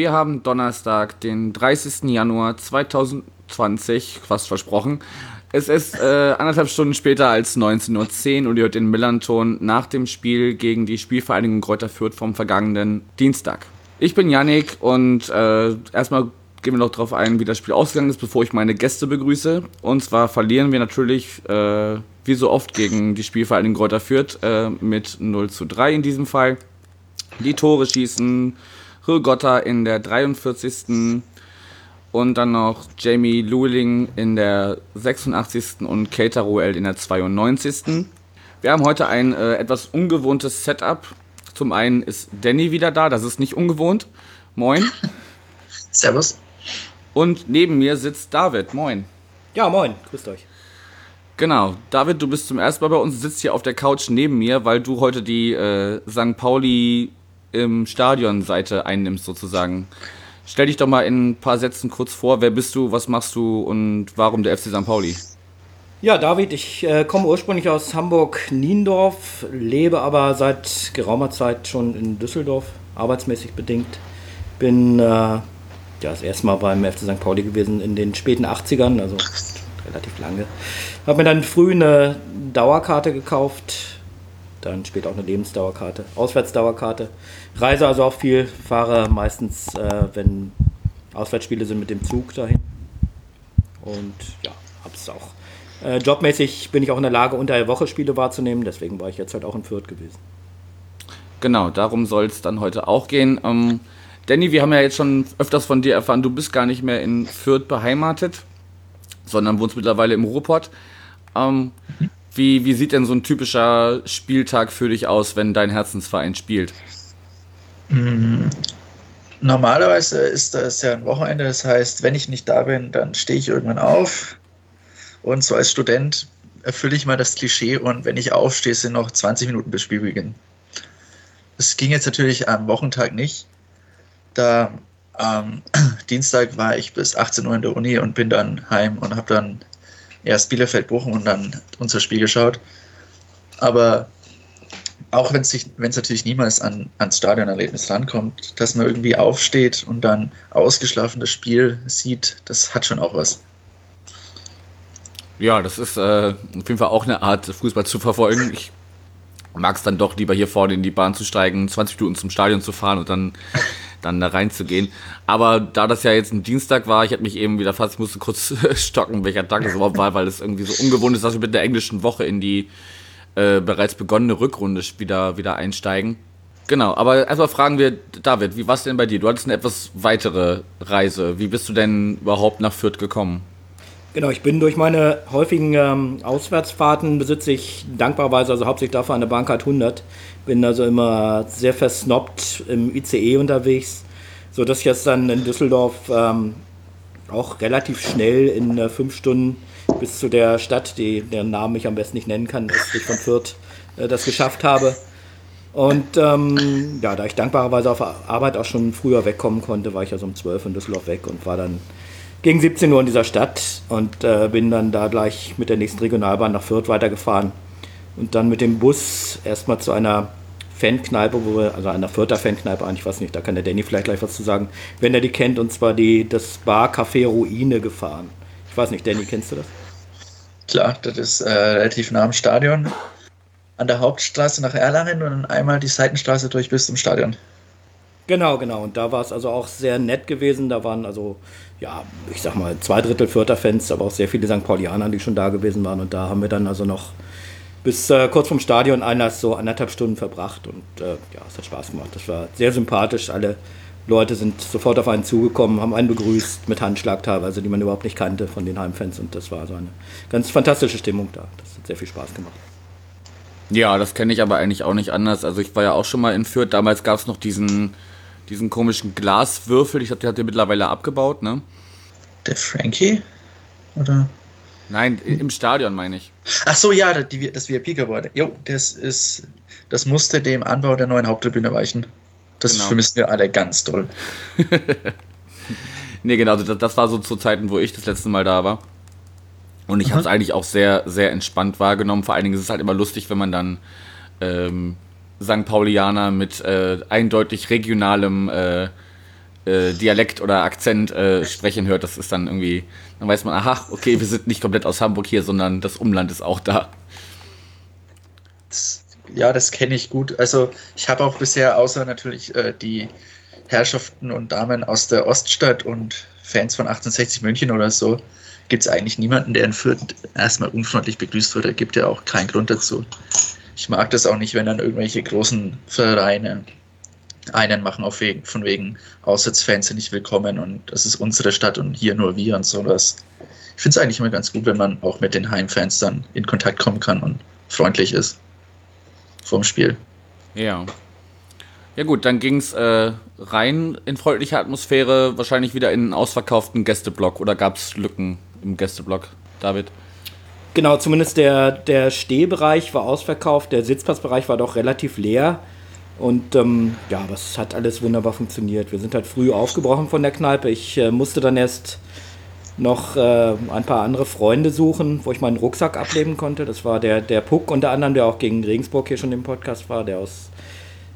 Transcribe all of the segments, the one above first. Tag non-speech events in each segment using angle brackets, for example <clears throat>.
wir haben Donnerstag, den 30. Januar 2020, fast versprochen. Es ist äh, anderthalb Stunden später als 19.10 Uhr und ihr hört den Millanton nach dem Spiel gegen die Spielvereinigung Kräuter Fürth vom vergangenen Dienstag. Ich bin Yannick und äh, erstmal gehen wir noch darauf ein, wie das Spiel ausgegangen ist, bevor ich meine Gäste begrüße. Und zwar verlieren wir natürlich, äh, wie so oft, gegen die Spielvereinigung Kräuter Fürth äh, mit 0 zu 3 in diesem Fall. Die Tore schießen Rigotta in der 43 und dann noch Jamie Luling in der 86. und Keita Ruel in der 92. Wir haben heute ein äh, etwas ungewohntes Setup. Zum einen ist Danny wieder da, das ist nicht ungewohnt. Moin. <laughs> Servus. Und neben mir sitzt David. Moin. Ja, moin, grüßt euch. Genau, David, du bist zum ersten Mal bei uns, sitzt hier auf der Couch neben mir, weil du heute die äh, St. Pauli im Stadion Seite einnimmst sozusagen. Stell dich doch mal in ein paar Sätzen kurz vor. Wer bist du, was machst du und warum der FC St. Pauli? Ja, David, ich äh, komme ursprünglich aus Hamburg-Niendorf, lebe aber seit geraumer Zeit schon in Düsseldorf, arbeitsmäßig bedingt. Bin äh, ja, das erste Mal beim FC St. Pauli gewesen in den späten 80ern, also relativ lange. Habe mir dann früh eine Dauerkarte gekauft, dann später auch eine Lebensdauerkarte, Auswärtsdauerkarte. Reise also auch viel, fahre meistens, äh, wenn Auswärtsspiele sind, mit dem Zug dahin. Und ja, hab's auch. Äh, jobmäßig bin ich auch in der Lage, unter der Woche Spiele wahrzunehmen, deswegen war ich jetzt halt auch in Fürth gewesen. Genau, darum soll es dann heute auch gehen. Ähm, Danny, wir haben ja jetzt schon öfters von dir erfahren, du bist gar nicht mehr in Fürth beheimatet, sondern wohnst mittlerweile im Ruhrpott. Ähm, wie, wie sieht denn so ein typischer Spieltag für dich aus, wenn dein Herzensverein spielt? Normalerweise ist das ja ein Wochenende, das heißt, wenn ich nicht da bin, dann stehe ich irgendwann auf. Und so als Student erfülle ich mal das Klischee und wenn ich aufstehe, sind noch 20 Minuten bis Spielbeginn. Das ging jetzt natürlich am Wochentag nicht. Da am <clears throat> Dienstag war ich bis 18 Uhr in der Uni und bin dann heim und habe dann erst Bielefeld Bochum und dann unser Spiel geschaut. Aber auch wenn es natürlich niemals an, ans Stadionerlebnis rankommt, dass man irgendwie aufsteht und dann ausgeschlafen das Spiel sieht, das hat schon auch was. Ja, das ist äh, auf jeden Fall auch eine Art, Fußball zu verfolgen. Ich mag es dann doch lieber hier vorne in die Bahn zu steigen, 20 Minuten zum Stadion zu fahren und dann, dann da reinzugehen. Aber da das ja jetzt ein Dienstag war, ich hätte mich eben wieder fast, ich musste kurz <laughs> stocken, welcher Tag es überhaupt war, weil es irgendwie so ungewohnt ist, dass wir mit der englischen Woche in die äh, bereits begonnene Rückrunde wieder, wieder einsteigen. Genau, aber erstmal fragen wir, David, wie war es denn bei dir? Du hattest eine etwas weitere Reise. Wie bist du denn überhaupt nach Fürth gekommen? Genau, ich bin durch meine häufigen ähm, Auswärtsfahrten besitze ich dankbarerweise, also hauptsächlich dafür eine Bahncard 100. Bin also immer sehr versnobbt im ICE unterwegs, sodass ich jetzt dann in Düsseldorf ähm, auch relativ schnell in äh, fünf Stunden bis zu der Stadt, die, deren Namen ich am besten nicht nennen kann, östlich von Fürth, äh, das geschafft habe. Und ähm, ja, da ich dankbarerweise auf Arbeit auch schon früher wegkommen konnte, war ich also um 12 in Düsseldorf weg und war dann gegen 17 Uhr in dieser Stadt und äh, bin dann da gleich mit der nächsten Regionalbahn nach Fürth weitergefahren und dann mit dem Bus erstmal zu einer Fankneipe, wo wir, also einer Fürther Fankneipe eigentlich, weiß nicht, da kann der Danny vielleicht gleich was zu sagen, wenn er die kennt, und zwar die, das Bar Café Ruine gefahren. Ich weiß nicht, Danny, kennst du das? Klar, das ist äh, relativ nah am Stadion. An der Hauptstraße nach Erlangen und einmal die Seitenstraße durch bis zum Stadion. Genau, genau. Und da war es also auch sehr nett gewesen. Da waren also, ja, ich sag mal, zwei Drittel Fürther-Fans, aber auch sehr viele St. Paulianer, die schon da gewesen waren. Und da haben wir dann also noch bis äh, kurz vom Stadion einer so anderthalb Stunden verbracht. Und äh, ja, es hat Spaß gemacht. Das war sehr sympathisch. Alle Leute sind sofort auf einen zugekommen, haben einen begrüßt, mit Handschlag teilweise, die man überhaupt nicht kannte von den Heimfans. Und das war so eine ganz fantastische Stimmung da. Das hat sehr viel Spaß gemacht. Ja, das kenne ich aber eigentlich auch nicht anders. Also ich war ja auch schon mal in Fürth. Damals gab es noch diesen, diesen komischen Glaswürfel. Ich glaube, der hat der mittlerweile abgebaut, ne? Der Frankie? Oder? Nein, im Stadion meine ich. Ach so, ja, das, VIP-Gebäude. Jo, das ist, das musste dem Anbau der neuen Haupttribüne weichen. Das genau. vermissen wir alle ganz toll. <laughs> Nee, genau, das, das war so zu Zeiten, wo ich das letzte Mal da war. Und ich habe es eigentlich auch sehr, sehr entspannt wahrgenommen. Vor allen Dingen ist es halt immer lustig, wenn man dann ähm, St. Paulianer mit äh, eindeutig regionalem äh, äh, Dialekt oder Akzent äh, sprechen hört. Das ist dann irgendwie, dann weiß man, aha, okay, wir sind nicht komplett aus Hamburg hier, sondern das Umland ist auch da. Das, ja, das kenne ich gut. Also ich habe auch bisher, außer natürlich äh, die Herrschaften und Damen aus der Oststadt und Fans von 1860 München oder so, gibt es eigentlich niemanden, der in Fürth erstmal unfreundlich begrüßt wird. Da gibt ja auch keinen Grund dazu. Ich mag das auch nicht, wenn dann irgendwelche großen Vereine einen machen auf wegen, von wegen Auswärtsfans sind nicht willkommen und das ist unsere Stadt und hier nur wir und sowas. Ich finde es eigentlich immer ganz gut, wenn man auch mit den Heimfans dann in Kontakt kommen kann und freundlich ist vorm Spiel. Ja. Ja gut, dann ging es äh, rein in freundliche Atmosphäre, wahrscheinlich wieder in einen ausverkauften Gästeblock oder gab es Lücken im Gästeblock, David? Genau, zumindest der, der Stehbereich war ausverkauft, der Sitzplatzbereich war doch relativ leer. Und ähm, ja, es hat alles wunderbar funktioniert. Wir sind halt früh aufgebrochen von der Kneipe. Ich äh, musste dann erst noch äh, ein paar andere Freunde suchen, wo ich meinen Rucksack ableben konnte. Das war der, der Puck unter anderem, der auch gegen Regensburg hier schon im Podcast war, der aus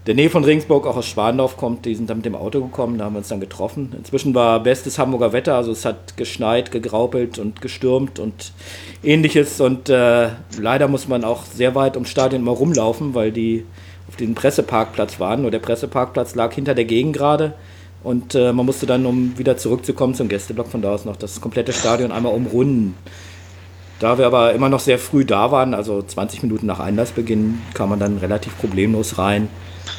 der Nähe von Regensburg, auch aus Schwandorf kommt. Die sind dann mit dem Auto gekommen, da haben wir uns dann getroffen. Inzwischen war bestes Hamburger Wetter, also es hat geschneit, gegraupelt und gestürmt und ähnliches. Und äh, leider muss man auch sehr weit ums Stadion mal rumlaufen, weil die auf den Presseparkplatz waren. Nur der Presseparkplatz lag hinter der Gegend gerade. Und äh, man musste dann, um wieder zurückzukommen zum Gästeblock, von da aus noch das komplette Stadion einmal umrunden. Da wir aber immer noch sehr früh da waren, also 20 Minuten nach Einlassbeginn, kam man dann relativ problemlos rein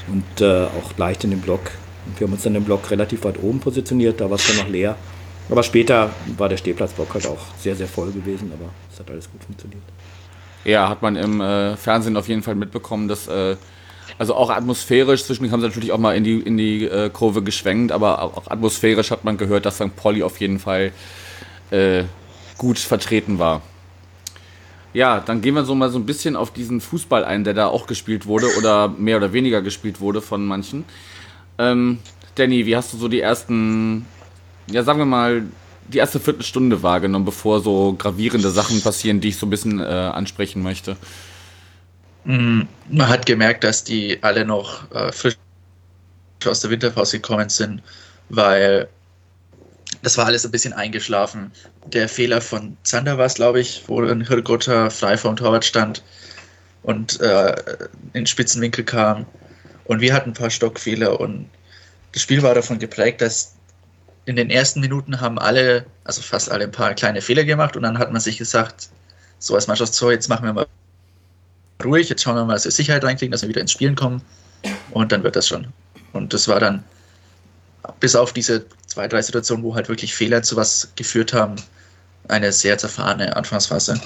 und äh, auch leicht in den Block. Wir haben uns dann im Block relativ weit oben positioniert, da war es dann noch leer. Aber später war der Stehplatzblock halt auch sehr, sehr voll gewesen, aber es hat alles gut funktioniert. Ja, hat man im äh, Fernsehen auf jeden Fall mitbekommen, dass äh, also auch atmosphärisch, zwischendurch haben sie natürlich auch mal in die, in die äh, Kurve geschwenkt, aber auch atmosphärisch hat man gehört, dass St. Pauli auf jeden Fall äh, gut vertreten war. Ja, dann gehen wir so mal so ein bisschen auf diesen Fußball ein, der da auch gespielt wurde oder mehr oder weniger gespielt wurde von manchen. Ähm, Danny, wie hast du so die ersten, ja sagen wir mal, die erste Viertelstunde wahrgenommen, bevor so gravierende Sachen passieren, die ich so ein bisschen äh, ansprechen möchte? Mhm. Man hat gemerkt, dass die alle noch äh, frisch aus der Winterpause gekommen sind, weil das war alles ein bisschen eingeschlafen. Der Fehler von Zander war es, glaube ich, wo ein Hirgota frei vom Torwart stand und äh, in Spitzenwinkel kam. Und wir hatten ein paar Stockfehler und das Spiel war davon geprägt, dass in den ersten Minuten haben alle, also fast alle, ein paar kleine Fehler gemacht und dann hat man sich gesagt, so als Mannschaft, so jetzt machen wir mal ruhig, jetzt schauen wir mal, dass wir Sicherheit reinkriegen, dass wir wieder ins Spielen kommen und dann wird das schon. Und das war dann, bis auf diese zwei, drei Situationen, wo halt wirklich Fehler zu was geführt haben, eine sehr zerfahrene Anfangsphase.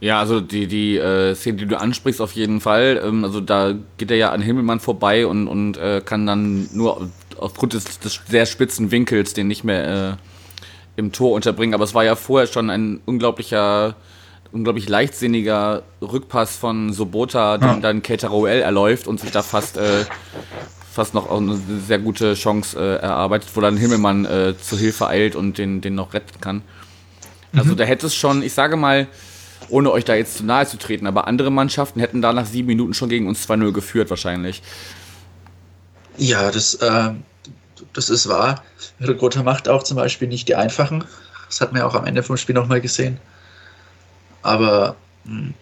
Ja, also die, die äh, Szene, die du ansprichst, auf jeden Fall. Ähm, also da geht er ja an Himmelmann vorbei und, und äh, kann dann nur aufgrund des, des sehr spitzen Winkels den nicht mehr äh, im Tor unterbringen. Aber es war ja vorher schon ein unglaublicher unglaublich leichtsinniger Rückpass von Sobota, den ja. dann Keteroel erläuft und sich da fast, äh, fast noch eine sehr gute Chance äh, erarbeitet, wo dann Himmelmann äh, zu Hilfe eilt und den, den noch retten kann. Also mhm. da hätte es schon, ich sage mal, ohne euch da jetzt zu nahe zu treten, aber andere Mannschaften hätten da nach sieben Minuten schon gegen uns 2-0 geführt wahrscheinlich. Ja, das, äh, das ist wahr. Ricotta macht auch zum Beispiel nicht die einfachen. Das hat man ja auch am Ende vom Spiel nochmal gesehen. Aber hm,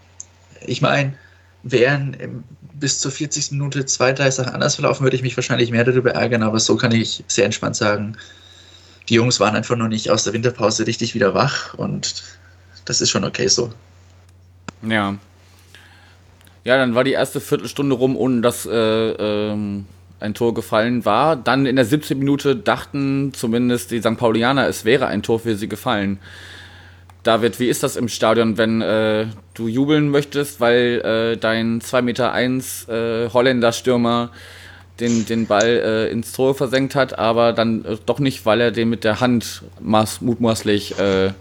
ich meine, wären bis zur 40. Minute zwei, drei Sachen anders verlaufen, würde ich mich wahrscheinlich mehr darüber ärgern, aber so kann ich sehr entspannt sagen, die Jungs waren einfach noch nicht aus der Winterpause richtig wieder wach und das ist schon okay so. Ja. Ja, dann war die erste Viertelstunde rum, ohne dass äh, ähm, ein Tor gefallen war. Dann in der 17. Minute dachten zumindest die St. Paulianer, es wäre ein Tor für sie gefallen. David, wie ist das im Stadion, wenn äh, du jubeln möchtest, weil äh, dein 2,1 Meter eins, äh, Holländer-Stürmer den, den Ball äh, ins Tor versenkt hat, aber dann äh, doch nicht, weil er den mit der Hand maß, mutmaßlich äh,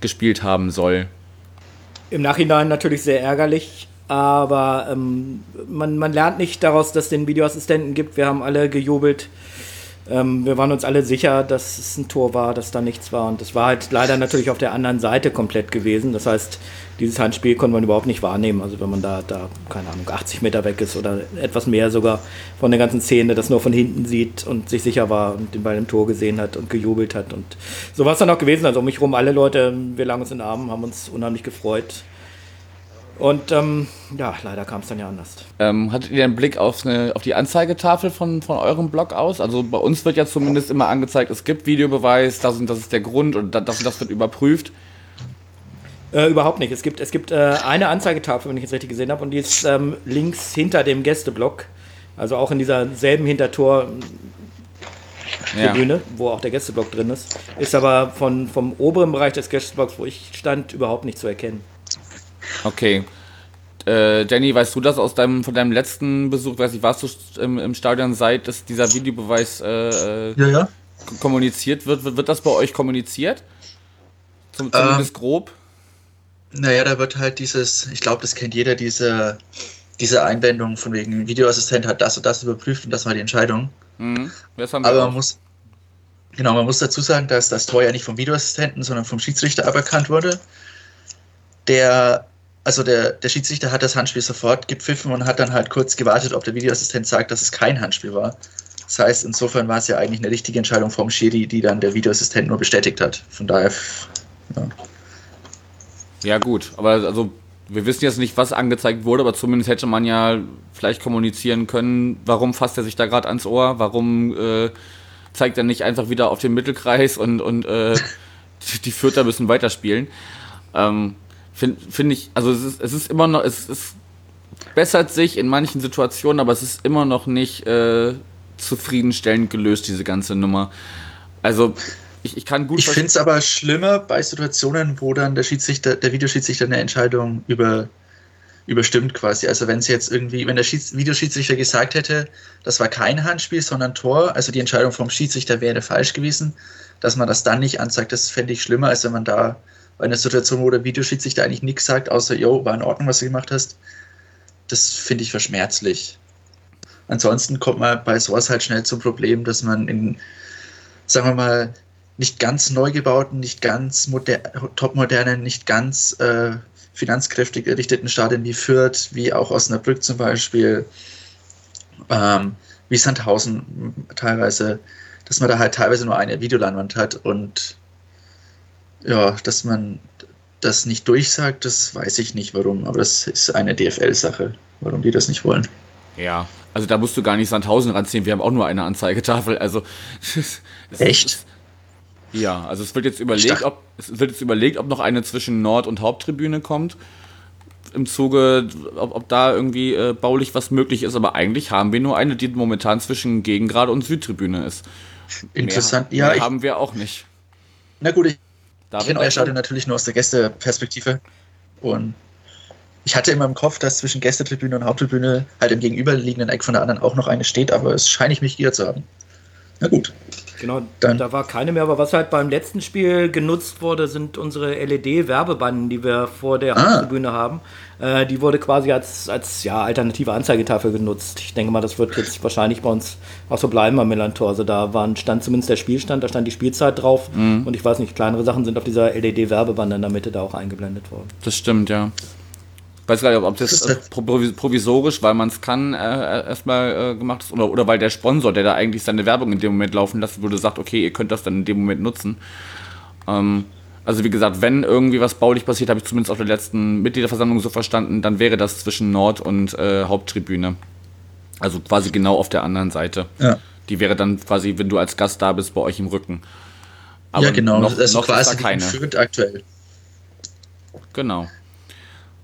gespielt haben soll? Im Nachhinein natürlich sehr ärgerlich, aber ähm, man, man lernt nicht daraus, dass es den Videoassistenten gibt. Wir haben alle gejubelt Ähm, wir waren uns alle sicher, dass es ein Tor war, dass da nichts war. Und es war halt leider natürlich auf der anderen Seite komplett gewesen. Das heißt, dieses Handspiel konnte man überhaupt nicht wahrnehmen. Also wenn man da, da, keine Ahnung, 80 Meter weg ist oder etwas mehr sogar von der ganzen Szene, das nur von hinten sieht und sich sicher war und den Ball im Tor gesehen hat und gejubelt hat. Und so war es dann auch gewesen. Also um mich rum alle Leute, wir lagen uns in den Armen, haben uns unheimlich gefreut. Und ähm, ja, leider kam es dann ja anders. Ähm, hattet ihr einen Blick auf, eine, auf die Anzeigetafel von, von eurem Blog aus? Also bei uns wird ja zumindest immer angezeigt, es gibt Videobeweis, das und das ist der Grund und das und das wird überprüft. Äh, überhaupt nicht. Es gibt, es gibt äh, eine Anzeigetafel, wenn ich es richtig gesehen habe, und die ist ähm, links hinter dem Gästeblock. Also auch in dieser selben Hintertor. Tribüne, ja. wo auch der Gästeblock drin ist, ist aber von, vom oberen Bereich des Gästeblocks, wo ich stand, überhaupt nicht zu erkennen. Okay. Äh, Jenny, weißt du das aus deinem, von deinem letzten Besuch? Weiß ich, warst du im, im Stadion seit dass dieser Videobeweis äh, ja, ja. kommuniziert wird? wird? Wird das bei euch kommuniziert? Zum, zumindest ähm, grob? Naja, da wird halt dieses, ich glaube, das kennt jeder, diese, diese Einwendung von wegen Videoassistent hat das und das überprüft und das war die Entscheidung. Mhm. Aber man muss, genau, man muss dazu sagen, dass das Tor ja nicht vom Videoassistenten, sondern vom Schiedsrichter aberkannt wurde. Der also der, der Schiedsrichter hat das Handspiel sofort gepfiffen und hat dann halt kurz gewartet, ob der Videoassistent sagt, dass es kein Handspiel war. Das heißt, insofern war es ja eigentlich eine richtige Entscheidung vom Schiri, die dann der Videoassistent nur bestätigt hat. Von daher, ja. Ja, gut, aber also wir wissen jetzt nicht, was angezeigt wurde, aber zumindest hätte man ja vielleicht kommunizieren können, warum fasst er sich da gerade ans Ohr, warum äh, zeigt er nicht einfach wieder auf den Mittelkreis und, und äh, <laughs> die Fürther müssen weiterspielen. Ähm, finde find ich, also es ist, es ist immer noch, es, es bessert sich in manchen Situationen, aber es ist immer noch nicht äh, zufriedenstellend gelöst, diese ganze Nummer. Also ich, ich kann gut. Ich finde es aber schlimmer bei Situationen, wo dann der Schiedsrichter, der Videoschiedsrichter eine Entscheidung über, überstimmt quasi. Also wenn es jetzt irgendwie, wenn der Schieds Videoschiedsrichter gesagt hätte, das war kein Handspiel, sondern Tor, also die Entscheidung vom Schiedsrichter wäre falsch gewesen, dass man das dann nicht anzeigt, das fände ich schlimmer, als wenn man da bei einer Situation, wo der Videoschiedsrichter eigentlich nichts sagt, außer, yo, war in Ordnung, was du gemacht hast, das finde ich verschmerzlich. Ansonsten kommt man bei sowas halt schnell zum Problem, dass man in, sagen wir mal, nicht ganz neu gebauten, nicht ganz topmodernen, nicht ganz äh, finanzkräftig errichteten Stadien wie Fürth, wie auch Osnabrück zum Beispiel, ähm, wie Sandhausen teilweise, dass man da halt teilweise nur eine Videoleinwand hat und ja, dass man das nicht durchsagt, das weiß ich nicht warum, aber das ist eine DFL-Sache, warum die das nicht wollen. Ja, also da musst du gar nicht Sandhausen ranziehen, wir haben auch nur eine Anzeigetafel, also. <laughs> Echt? Ist, ja, also es wird jetzt überlegt, ob es wird jetzt überlegt, ob noch eine zwischen Nord- und Haupttribüne kommt. Im Zuge, ob, ob da irgendwie äh, baulich was möglich ist, aber eigentlich haben wir nur eine, die momentan zwischen Gegengrade und Südtribüne ist. Interessant, mehr, mehr ja. haben wir auch nicht. Na gut, ich ich kenne euer Stadion natürlich nur aus der Gästeperspektive. Und ich hatte immer im Kopf, dass zwischen Gästetribüne und Haupttribüne halt im gegenüberliegenden Eck von der anderen auch noch eine steht, aber es scheine ich mich hier zu haben. Na gut. Genau, Dann. da war keine mehr, aber was halt beim letzten Spiel genutzt wurde, sind unsere LED-Werbebanden, die wir vor der ah. Haupttribüne haben. Äh, die wurde quasi als, als ja, alternative Anzeigetafel genutzt. Ich denke mal, das wird jetzt wahrscheinlich bei uns auch so bleiben am Millantor. Also da war ein stand zumindest der Spielstand, da stand die Spielzeit drauf mhm. und ich weiß nicht, kleinere Sachen sind auf dieser LED-Werbeband in der Mitte da auch eingeblendet worden. Das stimmt, ja weiß gar nicht, ob das, das provisorisch, weil man es kann, äh, erstmal äh, gemacht ist, oder, oder weil der Sponsor, der da eigentlich seine Werbung in dem Moment laufen lassen würde, sagt, okay, ihr könnt das dann in dem Moment nutzen. Ähm, also wie gesagt, wenn irgendwie was baulich passiert, habe ich zumindest auf der letzten Mitgliederversammlung so verstanden, dann wäre das zwischen Nord- und äh, Haupttribüne. Also quasi genau auf der anderen Seite. Ja. Die wäre dann quasi, wenn du als Gast da bist, bei euch im Rücken. Aber ja, genau. Noch, das ist noch quasi ist da keine. aktuell. Genau.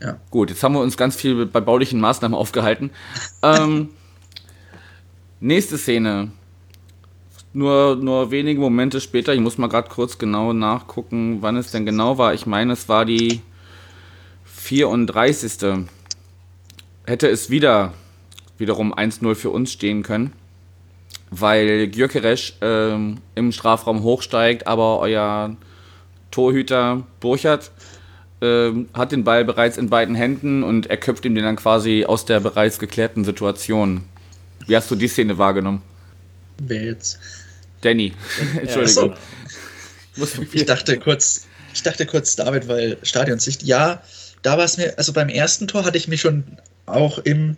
Ja. Gut, jetzt haben wir uns ganz viel bei baulichen Maßnahmen aufgehalten. <laughs> ähm, nächste Szene. Nur, nur wenige Momente später, ich muss mal gerade kurz genau nachgucken, wann es denn genau war. Ich meine, es war die 34. Hätte es wieder wiederum 1-0 für uns stehen können, weil Gyökeresch ähm, im Strafraum hochsteigt, aber euer Torhüter Burchert ähm, hat den Ball bereits in beiden Händen und er köpft ihm den dann quasi aus der bereits geklärten Situation. Wie hast du die Szene wahrgenommen? Wer jetzt? Danny. <laughs> Entschuldigung. Ja, so. Ich dachte kurz, ich dachte kurz David, weil Stadionsicht. Ja, da war es mir, also beim ersten Tor hatte ich mich schon auch im,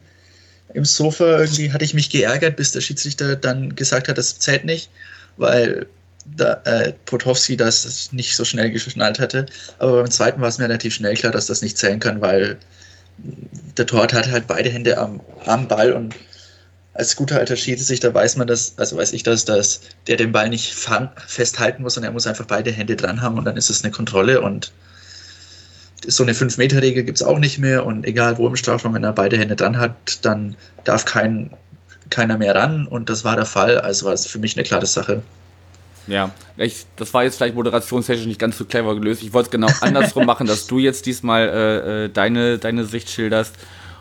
im Sofa irgendwie, hatte ich mich geärgert, bis der Schiedsrichter dann gesagt hat, das zählt nicht, weil da, äh, Potowski das nicht so schnell geschnallt hatte. Aber beim zweiten war es mir relativ schnell klar, dass das nicht zählen kann, weil der Torwart hat halt beide Hände am, am Ball und als guter alter Schiedsrichter weiß man das, also weiß ich das, dass der den Ball nicht festhalten muss, sondern er muss einfach beide Hände dran haben und dann ist es eine Kontrolle und so eine 5-Meter-Regel gibt es auch nicht mehr und egal wo im Strafraum, wenn er beide Hände dran hat, dann darf kein, keiner mehr ran und das war der Fall, also war es für mich eine klare Sache. Ja, ich, das war jetzt vielleicht moderationstechnisch nicht ganz so clever gelöst. Ich wollte es genau andersrum <laughs> machen, dass du jetzt diesmal äh, äh, deine, deine Sicht schilderst.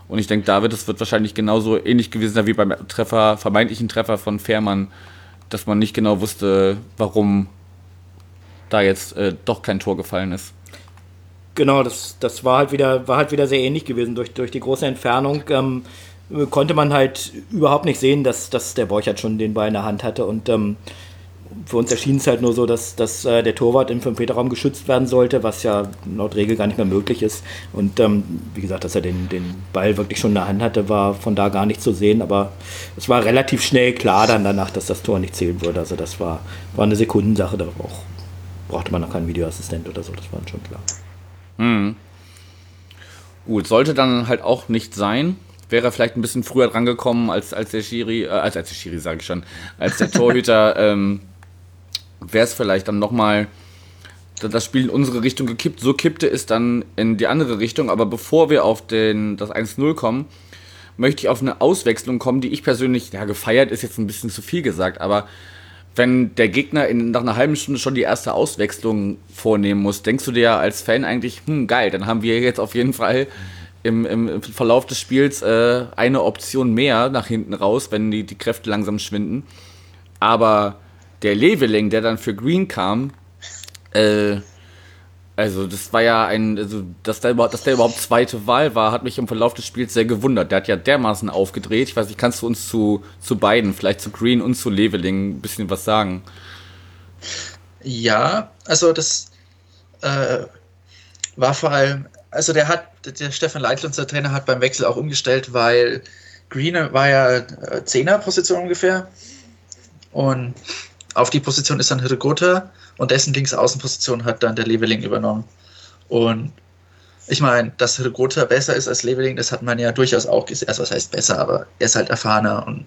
Und ich denke, David, es wird wahrscheinlich genauso ähnlich gewesen sein wie beim Treffer, vermeintlichen Treffer von Fährmann, dass man nicht genau wusste, warum da jetzt äh, doch kein Tor gefallen ist. Genau, das, das war halt wieder, war halt wieder sehr ähnlich gewesen. Durch, durch die große Entfernung ähm, konnte man halt überhaupt nicht sehen, dass, dass der Borchert schon den Ball in der Hand hatte. Und ähm, für uns erschien es halt nur so, dass, dass äh, der Torwart im 5-Meter-Raum geschützt werden sollte, was ja laut Regel gar nicht mehr möglich ist. Und ähm, wie gesagt, dass er den, den Ball wirklich schon in der Hand hatte, war von da gar nicht zu sehen. Aber es war relativ schnell klar dann danach, dass das Tor nicht zählen würde. Also das war, war eine Sekundensache. Da auch, brauchte man noch keinen Videoassistent oder so, das war schon klar. Hm. Gut, sollte dann halt auch nicht sein. Wäre vielleicht ein bisschen früher drangekommen, als, als der Schiri, äh, als, als der Schiri, sage ich schon, als der <laughs> Torhüter ähm, wäre es vielleicht dann nochmal das Spiel in unsere Richtung gekippt. So kippte es dann in die andere Richtung. Aber bevor wir auf den, das 1-0 kommen, möchte ich auf eine Auswechslung kommen, die ich persönlich, ja, gefeiert ist jetzt ein bisschen zu viel gesagt, aber wenn der Gegner in, nach einer halben Stunde schon die erste Auswechslung vornehmen muss, denkst du dir als Fan eigentlich, hm, geil, dann haben wir jetzt auf jeden Fall im, im Verlauf des Spiels äh, eine Option mehr nach hinten raus, wenn die, die Kräfte langsam schwinden. Aber der Leveling, der dann für Green kam, äh, also das war ja ein, also dass der, dass der überhaupt zweite Wahl war, hat mich im Verlauf des Spiels sehr gewundert. Der hat ja dermaßen aufgedreht. Ich weiß nicht, kannst du uns zu, zu beiden, vielleicht zu Green und zu Leveling, ein bisschen was sagen? Ja, also das äh, war vor allem, also der hat, der Stefan Leitl, unser Trainer, hat beim Wechsel auch umgestellt, weil Green war ja äh, Zehner-Position ungefähr und auf die Position ist dann Hirgota und dessen Linksaußenposition hat dann der Leveling übernommen. Und ich meine, dass Hirgota besser ist als Leveling, das hat man ja durchaus auch gesehen. Also, was heißt besser, aber er ist halt erfahrener und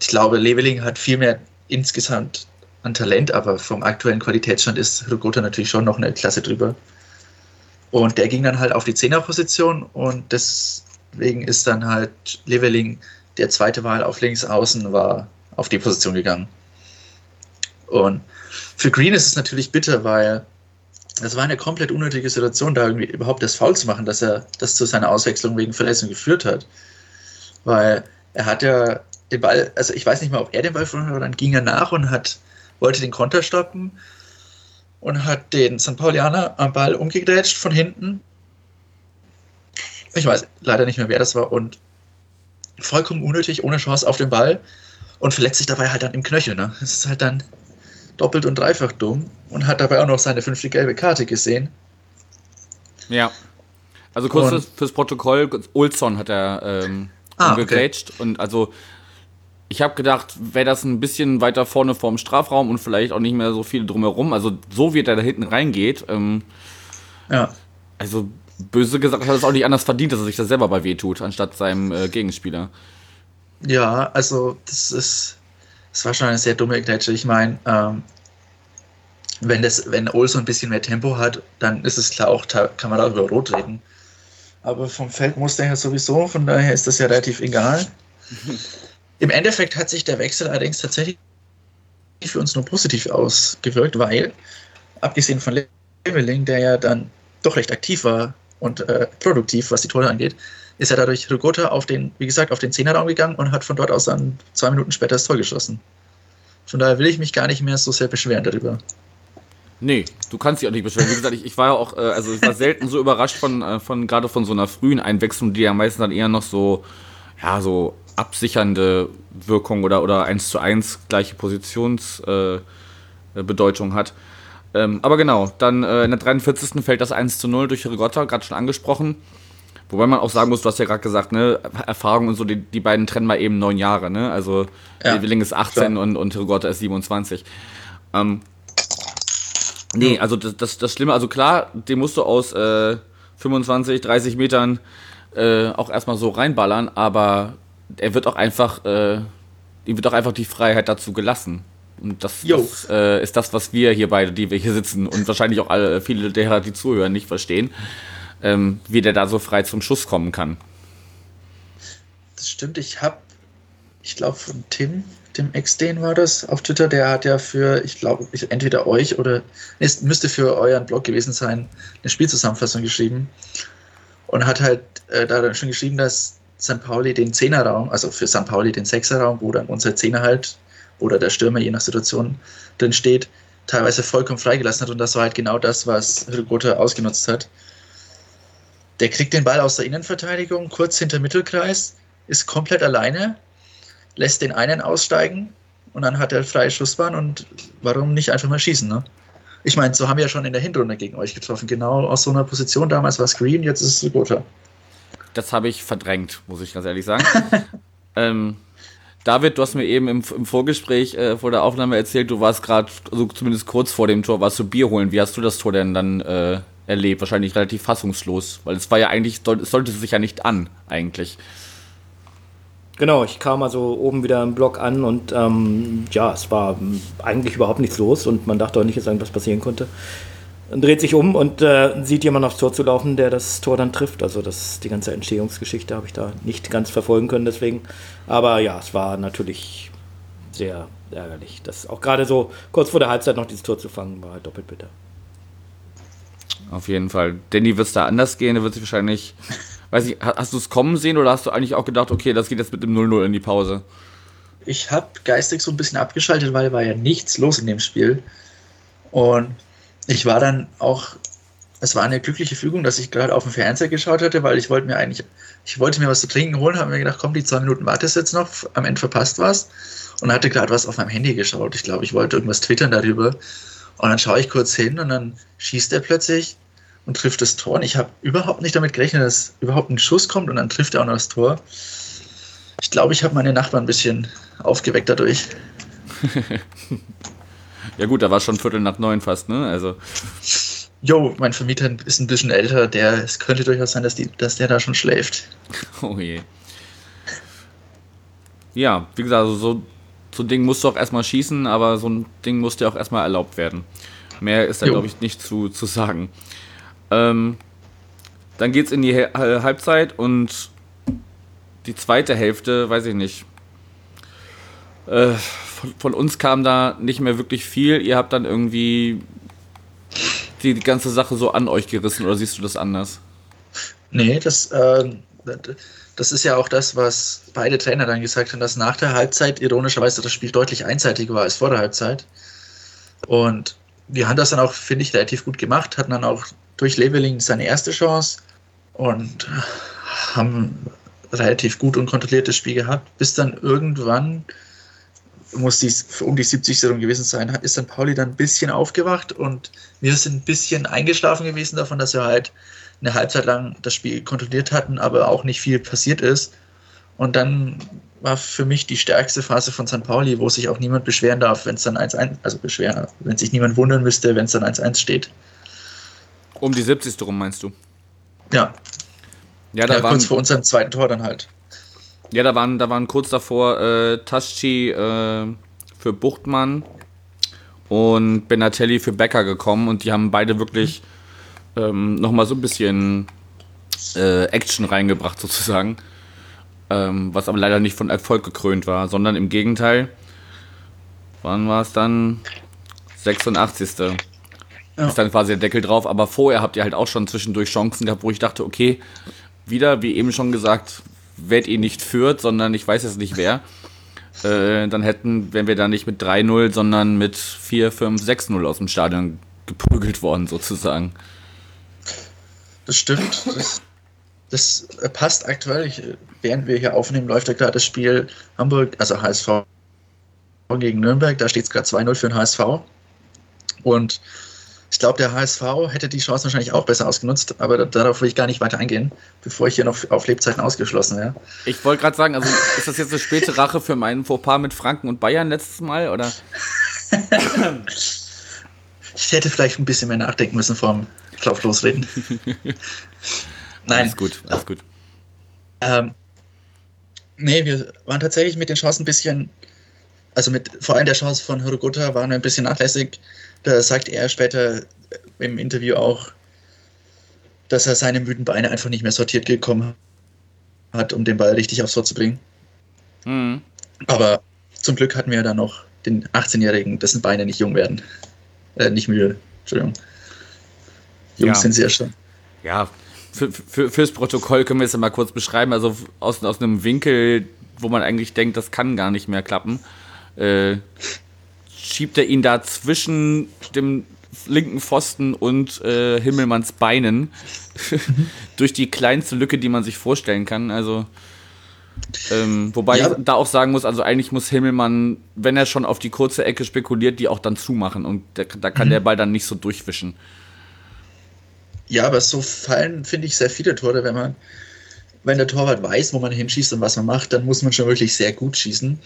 ich glaube, Leveling hat viel mehr insgesamt an Talent, aber vom aktuellen Qualitätsstand ist Hirgota natürlich schon noch eine Klasse drüber. Und der ging dann halt auf die Zehnerposition und deswegen ist dann halt Leveling der zweite Wahl auf links außen war auf die Position gegangen. Und für Green ist es natürlich bitter, weil es war eine komplett unnötige Situation, da irgendwie überhaupt das Foul zu machen, dass er das zu seiner Auswechslung wegen Verletzung geführt hat. Weil er hat ja den Ball, also ich weiß nicht mal, ob er den Ball verloren hat, aber dann ging er nach und hat, wollte den Konter stoppen und hat den St. Paulianer am Ball umgegrätscht von hinten. Ich weiß leider nicht mehr, wer das war und vollkommen unnötig, ohne Chance auf den Ball und verletzt sich dabei halt dann im Knöchel. Ne? Das ist halt dann doppelt und dreifach dumm und hat dabei auch noch seine fünfte gelbe Karte gesehen. Ja. Also kurz fürs, fürs, Protokoll, Olson hat er ähm, ah, umgegrätscht okay. und also ich habe gedacht, wäre das ein bisschen weiter vorne vorm Strafraum und vielleicht auch nicht mehr so viel drumherum, also so wie er da hinten reingeht, ähm, ja. also böse gesagt, hat es auch nicht anders verdient, dass er sich das selber bei weh tut, anstatt seinem äh, Gegenspieler. Ja, also das ist, das war schon eine sehr dumme Grätsche. Ich meine, ähm, wenn das, wenn Olso ein bisschen mehr Tempo hat, dann ist es klar auch, kann man da über Rot reden. Aber vom Feld muss der ja sowieso, von daher ist das ja relativ egal. <laughs> Im Endeffekt hat sich der Wechsel allerdings tatsächlich für uns nur positiv ausgewirkt, weil, abgesehen von Leveling, der ja dann doch recht aktiv war und äh, produktiv, was die Tore angeht, ist er dadurch Rigota auf den, wie gesagt, auf den Zehnerraum gegangen und hat von dort aus dann zwei Minuten später das Tor geschossen. Von daher will ich mich gar nicht mehr so sehr beschweren darüber. Nee, du kannst dich auch nicht beschweren. Wie gesagt, ich, ich war ja auch, äh, also ich war selten so überrascht von, äh, von gerade von so einer frühen Einwechslung, die ja meistens dann eher noch so, ja, so absichernde Wirkung oder, oder 1 zu 1 gleiche Positionsbedeutung äh, hat. Ähm, aber genau, dann äh, in der 43. fällt das 1 zu 0 durch Rigotta, gerade schon angesprochen. Wobei man auch sagen muss, du hast ja gerade gesagt, ne, Erfahrung und so, die, die beiden trennen mal eben neun Jahre, ne? Also ja, Willing ist 18 klar. und, und Rigotta ist 27. Ähm, nee, also das, das, das Schlimme, also klar, den musst du aus äh, 25, 30 Metern äh, auch erstmal so reinballern, aber er wird auch einfach, äh, ihm wird auch einfach die Freiheit dazu gelassen. Und das, das äh, ist das, was wir hier beide, die wir hier sitzen und wahrscheinlich auch alle, viele derer, die zuhören, nicht verstehen, ähm, wie der da so frei zum Schuss kommen kann. Das stimmt, ich habe, ich glaube von Tim, dem Ex-Den war das auf Twitter, der hat ja für, ich glaube, entweder euch oder, es müsste für euren Blog gewesen sein, eine Spielzusammenfassung geschrieben und hat halt äh, da dann schon geschrieben, dass St. Pauli den Zehnerraum, also für St. Pauli den Sechserraum, wo dann unser Zehner halt oder der Stürmer, je nach Situation, drin steht, teilweise vollkommen freigelassen hat. Und das war halt genau das, was Hürgotha ausgenutzt hat. Der kriegt den Ball aus der Innenverteidigung, kurz hinter Mittelkreis, ist komplett alleine, lässt den einen aussteigen und dann hat er freie Schussbahn und warum nicht einfach mal schießen, ne? Ich meine, so haben wir ja schon in der Hinrunde gegen euch getroffen. Genau aus so einer Position. Damals war es Green, jetzt ist es Gotha. Das habe ich verdrängt, muss ich ganz ehrlich sagen. <laughs> ähm, David, du hast mir eben im, im Vorgespräch äh, vor der Aufnahme erzählt, du warst gerade, also zumindest kurz vor dem Tor, warst du Bier holen. Wie hast du das Tor denn dann äh, erlebt? Wahrscheinlich relativ fassungslos, weil es war ja eigentlich, es sollte sich ja nicht an, eigentlich. Genau, ich kam also oben wieder im Block an und ähm, ja, es war eigentlich überhaupt nichts los und man dachte auch nicht, dass irgendwas passieren konnte dreht sich um und äh, sieht jemand aufs Tor zu laufen, der das Tor dann trifft. Also das die ganze Entstehungsgeschichte habe ich da nicht ganz verfolgen können deswegen. Aber ja, es war natürlich sehr ärgerlich. Das auch gerade so kurz vor der Halbzeit noch dieses Tor zu fangen, war halt doppelt bitter. Auf jeden Fall. Danny wird es da anders gehen, der wird sich wahrscheinlich. Weiß ich, hast du es kommen sehen oder hast du eigentlich auch gedacht, okay, das geht jetzt mit dem 0-0 in die Pause? Ich habe geistig so ein bisschen abgeschaltet, weil war ja nichts los in dem Spiel. Und ich war dann auch, es war eine glückliche Fügung, dass ich gerade auf den Fernseher geschaut hatte, weil ich wollte mir eigentlich, ich wollte mir was zu trinken holen, habe mir gedacht, komm, die zwei Minuten wartest jetzt noch, am Ende verpasst was und hatte gerade was auf meinem Handy geschaut. Ich glaube, ich wollte irgendwas twittern darüber. Und dann schaue ich kurz hin und dann schießt er plötzlich und trifft das Tor. Und ich habe überhaupt nicht damit gerechnet, dass überhaupt ein Schuss kommt und dann trifft er auch noch das Tor. Ich glaube, ich habe meine Nachbarn ein bisschen aufgeweckt dadurch. <laughs> Ja gut, da war schon Viertel nach neun fast, ne? Also. Jo, mein Vermieter ist ein bisschen älter, der, es könnte durchaus sein, dass, die, dass der da schon schläft. <laughs> Oh je. Ja, wie gesagt, also so, so ein Ding musst du auch erstmal schießen, aber so ein Ding muss dir auch erstmal erlaubt werden. Mehr ist da, glaube ich, nicht zu, zu sagen. Ähm, dann geht's in die Halbzeit und die zweite Hälfte, weiß ich nicht. Äh, von, von, uns kam da nicht mehr wirklich viel. Ihr habt dann irgendwie die, die, ganze Sache so an euch gerissen oder siehst du das anders? Nee, das, äh, das ist ja auch das, was beide Trainer dann gesagt haben, dass nach der Halbzeit ironischerweise das Spiel deutlich einseitiger war als vor der Halbzeit. Und wir haben das dann auch, finde ich, relativ gut gemacht, hatten dann auch durch Leveling seine erste Chance und haben relativ gut und kontrolliertes Spiel gehabt, bis dann irgendwann muss dies um die 70 rum gewesen sein, ist dann Pauli dann ein bisschen aufgewacht und wir sind ein bisschen eingeschlafen gewesen davon, dass wir halt eine Halbzeit lang das Spiel kontrolliert hatten, aber auch nicht viel passiert ist. Und dann war für mich die stärkste Phase von St. Pauli, wo sich auch niemand beschweren darf, wenn es dann 1-1, also beschweren, wenn sich niemand wundern müsste, wenn es dann 1-1 steht. Um die 70. rum meinst du? Ja. Ja, da ja, kurz vor unserem zweiten Tor dann halt. Ja, da waren, da waren kurz davor äh, Taschi äh, für Buchtmann und Benatelli für Becker gekommen und die haben beide wirklich ähm, nochmal so ein bisschen äh, Action reingebracht sozusagen. Ähm, was aber leider nicht von Erfolg gekrönt war, sondern im Gegenteil. Wann war es dann? 86. Ja. Ist dann quasi der Deckel drauf, aber vorher habt ihr halt auch schon zwischendurch Chancen gehabt, wo ich dachte, okay, wieder, wie eben schon gesagt, werd ihr nicht führt, sondern ich weiß jetzt nicht wer, äh, dann hätten, wären wir da nicht mit 3-0, sondern mit 4, 5, 6-0 aus dem Stadion geprügelt worden, sozusagen. Das stimmt. Das, das passt aktuell. Ich, während wir hier aufnehmen, läuft ja gerade das Spiel Hamburg, also HSV gegen Nürnberg. Da steht es gerade 2-0 für den HSV. Und ich glaube, der HSV hätte die Chance wahrscheinlich auch besser ausgenutzt, aber darauf will ich gar nicht weiter eingehen, bevor ich hier noch auf Lebzeiten ausgeschlossen wäre. Ich wollte gerade sagen, also ist das jetzt eine späte Rache für meinen Fauxpas mit Franken und Bayern letztes Mal, oder? <laughs> ich hätte vielleicht ein bisschen mehr nachdenken müssen vorm drauf losreden. <laughs> Nein. Alles gut, alles gut. Ähm, nee, wir waren tatsächlich mit den Chancen ein bisschen, also mit vor allem der Chance von Hirogota waren wir ein bisschen nachlässig. Da sagt er später im Interview auch, dass er seine müden Beine einfach nicht mehr sortiert gekommen hat, um den Ball richtig aufs Tor zu bringen. Mhm. Aber zum Glück hatten wir dann noch den 18-Jährigen, dessen Beine nicht jung werden. Äh, nicht müde, Entschuldigung. Jungs ja. sind sehr schon. Ja, für, für, fürs Protokoll können wir es ja mal kurz beschreiben. Also aus, aus einem Winkel, wo man eigentlich denkt, das kann gar nicht mehr klappen, äh, schiebt er ihn da zwischen dem linken Pfosten und äh, Himmelmanns Beinen <laughs> durch die kleinste Lücke, die man sich vorstellen kann. Also ähm, wobei ja. ich da auch sagen muss, also eigentlich muss Himmelmann, wenn er schon auf die kurze Ecke spekuliert, die auch dann zumachen und da, da kann mhm. der Ball dann nicht so durchwischen. Ja, aber so fallen, finde ich, sehr viele Tore, wenn man, wenn der Torwart weiß, wo man hinschießt und was man macht, dann muss man schon wirklich sehr gut schießen.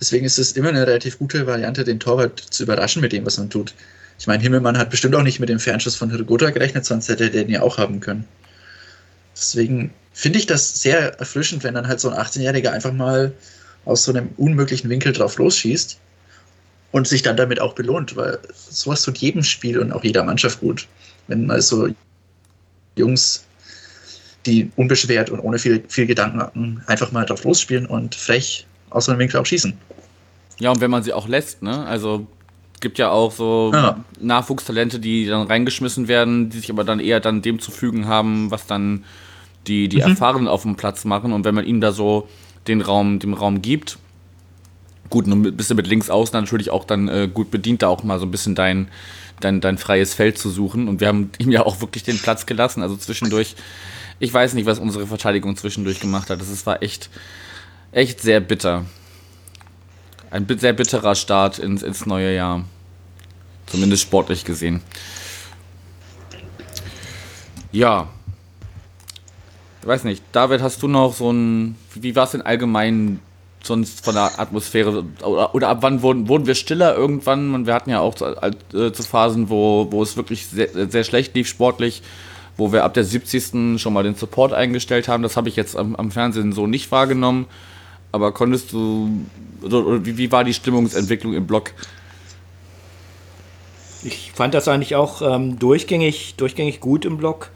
Deswegen ist es immer eine relativ gute Variante, den Torwart zu überraschen mit dem, was man tut. Ich meine, Himmelmann hat bestimmt auch nicht mit dem Fernschuss von Hirgota gerechnet, sonst hätte er den ja auch haben können. Deswegen finde ich das sehr erfrischend, wenn dann halt so ein 18-Jähriger einfach mal aus so einem unmöglichen Winkel drauf losschießt und sich dann damit auch belohnt, weil sowas tut jedem Spiel und auch jeder Mannschaft gut. Wenn mal so Jungs, die unbeschwert und ohne viel, viel Gedanken einfach mal drauf losspielen und frech so einem Winkel auch schießen. Ja, und wenn man sie auch lässt, ne? Also gibt ja auch so ja. Nachwuchstalente, die dann reingeschmissen werden, die sich aber dann eher dann dem zu fügen haben, was dann die, die mhm. Erfahrenen auf dem Platz machen. Und wenn man ihnen da so den Raum, dem Raum gibt, gut, ein bisschen mit links außen natürlich auch dann äh, gut bedient, da auch mal so ein bisschen dein, dein, dein freies Feld zu suchen. Und wir haben <laughs> ihm ja auch wirklich den Platz gelassen. Also zwischendurch, ich weiß nicht, was unsere Verteidigung zwischendurch gemacht hat. Das war echt, echt sehr bitter. Ein sehr bitterer Start ins, ins neue Jahr. Zumindest sportlich gesehen. Ja. Ich weiß nicht, David, hast du noch so ein. Wie war es denn allgemein sonst von der Atmosphäre? Oder, oder ab wann wurden, wurden wir stiller irgendwann? Wir hatten ja auch zu, äh, zu Phasen, wo, wo es wirklich sehr, sehr schlecht lief sportlich, wo wir ab der 70. schon mal den Support eingestellt haben. Das habe ich jetzt am, am Fernsehen so nicht wahrgenommen. Aber konntest du, oder wie, wie war die Stimmungsentwicklung im Block? Ich fand das eigentlich auch ähm, durchgängig, durchgängig gut im Block.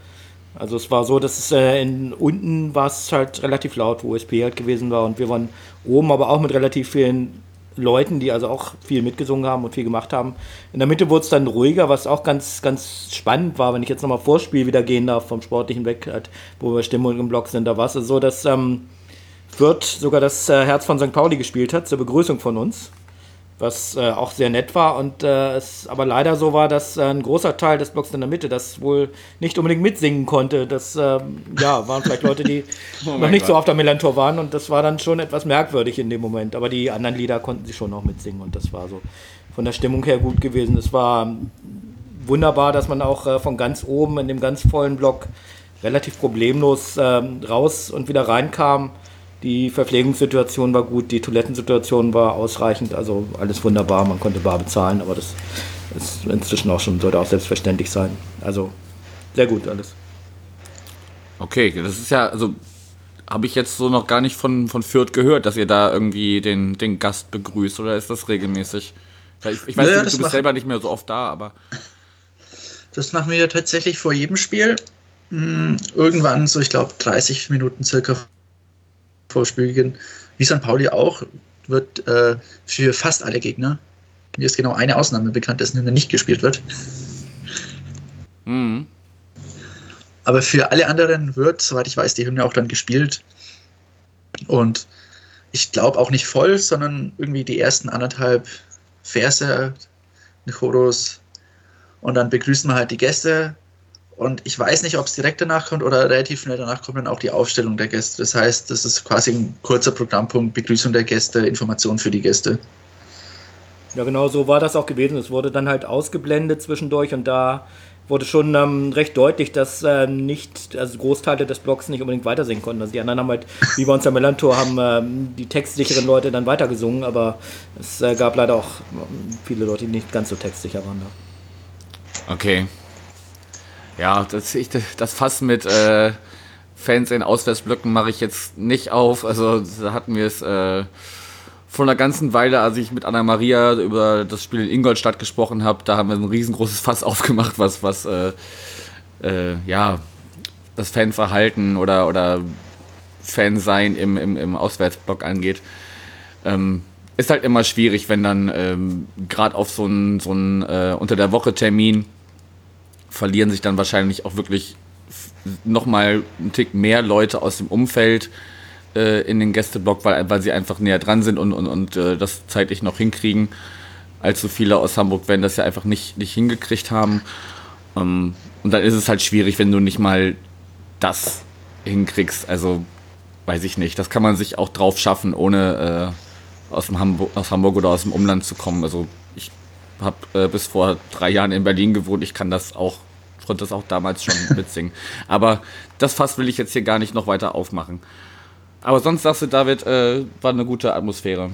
Also es war so, dass es äh, in, unten war es halt relativ laut, wo USP halt gewesen war und wir waren oben aber auch mit relativ vielen Leuten, die also auch viel mitgesungen haben und viel gemacht haben. In der Mitte wurde es dann ruhiger, was auch ganz, ganz spannend war, wenn ich jetzt nochmal Vorspiel wieder gehen darf vom Sportlichen weg, halt, wo wir Stimmung im Block sind. Da war es so, dass ähm, Fürth sogar das äh, Herz von St. Pauli gespielt hat zur Begrüßung von uns, was äh, auch sehr nett war und äh, es aber leider so war, dass äh, ein großer Teil des Blocks in der Mitte das wohl nicht unbedingt mitsingen konnte. Das ähm, ja, waren vielleicht Leute, die <laughs> oh noch nicht Gott. so auf der Melantor waren und das war dann schon etwas merkwürdig in dem Moment. Aber die anderen Lieder konnten sie schon noch mitsingen und das war so von der Stimmung her gut gewesen. Es war wunderbar, dass man auch äh, von ganz oben in dem ganz vollen Block relativ problemlos ähm, raus und wieder reinkam die Verpflegungssituation war gut, die Toilettensituation war ausreichend, also alles wunderbar, man konnte bar bezahlen, aber das ist inzwischen auch schon, sollte auch selbstverständlich sein. Also sehr gut alles. Okay, das ist ja, also habe ich jetzt so noch gar nicht von, von Fürth gehört, dass ihr da irgendwie den, den Gast begrüßt oder ist das regelmäßig? Ich, ich weiß, ja, du, du bist selber nicht mehr so oft da, aber. Das machen wir ja tatsächlich vor jedem Spiel. Hm, irgendwann, so ich glaube 30 Minuten circa Spielbeginn, wie St. Pauli auch, wird äh, für fast alle Gegner, mir ist genau eine Ausnahme bekannt, dessen nicht gespielt wird. Mhm. Aber für alle anderen wird, soweit ich weiß, die Hymne auch dann gespielt. Und ich glaube auch nicht voll, sondern irgendwie die ersten anderthalb Verse, Choros. Und dann begrüßen wir halt die Gäste Und ich weiß nicht, ob es direkt danach kommt oder relativ schnell danach kommt dann auch die Aufstellung der Gäste. Das heißt, das ist quasi ein kurzer Programmpunkt, Begrüßung der Gäste, Information für die Gäste. Ja, genau so war das auch gewesen. Es wurde dann halt ausgeblendet zwischendurch und da wurde schon ähm, recht deutlich, dass äh, nicht, also Großteile des Blogs nicht unbedingt weitersingen konnten. Also die anderen haben halt, <laughs> wie bei uns am Melantor, haben ähm, die textsicheren Leute dann weitergesungen, aber es äh, gab leider auch ähm, viele Leute, die nicht ganz so textsicher waren da. Okay. Ja, das, ich, das Fass mit äh, Fans in Auswärtsblöcken mache ich jetzt nicht auf. Also da hatten wir es äh, vor einer ganzen Weile, als ich mit Anna Maria über das Spiel in Ingolstadt gesprochen habe, da haben wir ein riesengroßes Fass <laughs> aufgemacht, was, was äh, äh, ja, das Fanverhalten oder, oder Fansein im, im, im Auswärtsblock angeht. Ähm, ist halt immer schwierig, wenn dann ähm, gerade auf so einen so äh, unter der Woche Termin verlieren sich dann wahrscheinlich auch wirklich nochmal einen Tick mehr Leute aus dem Umfeld äh, in den Gästeblock, weil, weil sie einfach näher dran sind und, und, und äh, das zeitlich noch hinkriegen. Allzu viele aus Hamburg werden das ja einfach nicht, nicht hingekriegt haben. Ähm, und dann ist es halt schwierig, wenn du nicht mal das hinkriegst. Also, weiß ich nicht. Das kann man sich auch drauf schaffen, ohne äh, aus, dem Hamburg, aus Hamburg oder aus dem Umland zu kommen. Also, habe äh, bis vor drei Jahren in Berlin gewohnt. Ich kann das auch, konnte das auch damals schon <laughs> mitsingen. Aber das Fass will ich jetzt hier gar nicht noch weiter aufmachen. Aber sonst sagst du, David, äh, war eine gute Atmosphäre.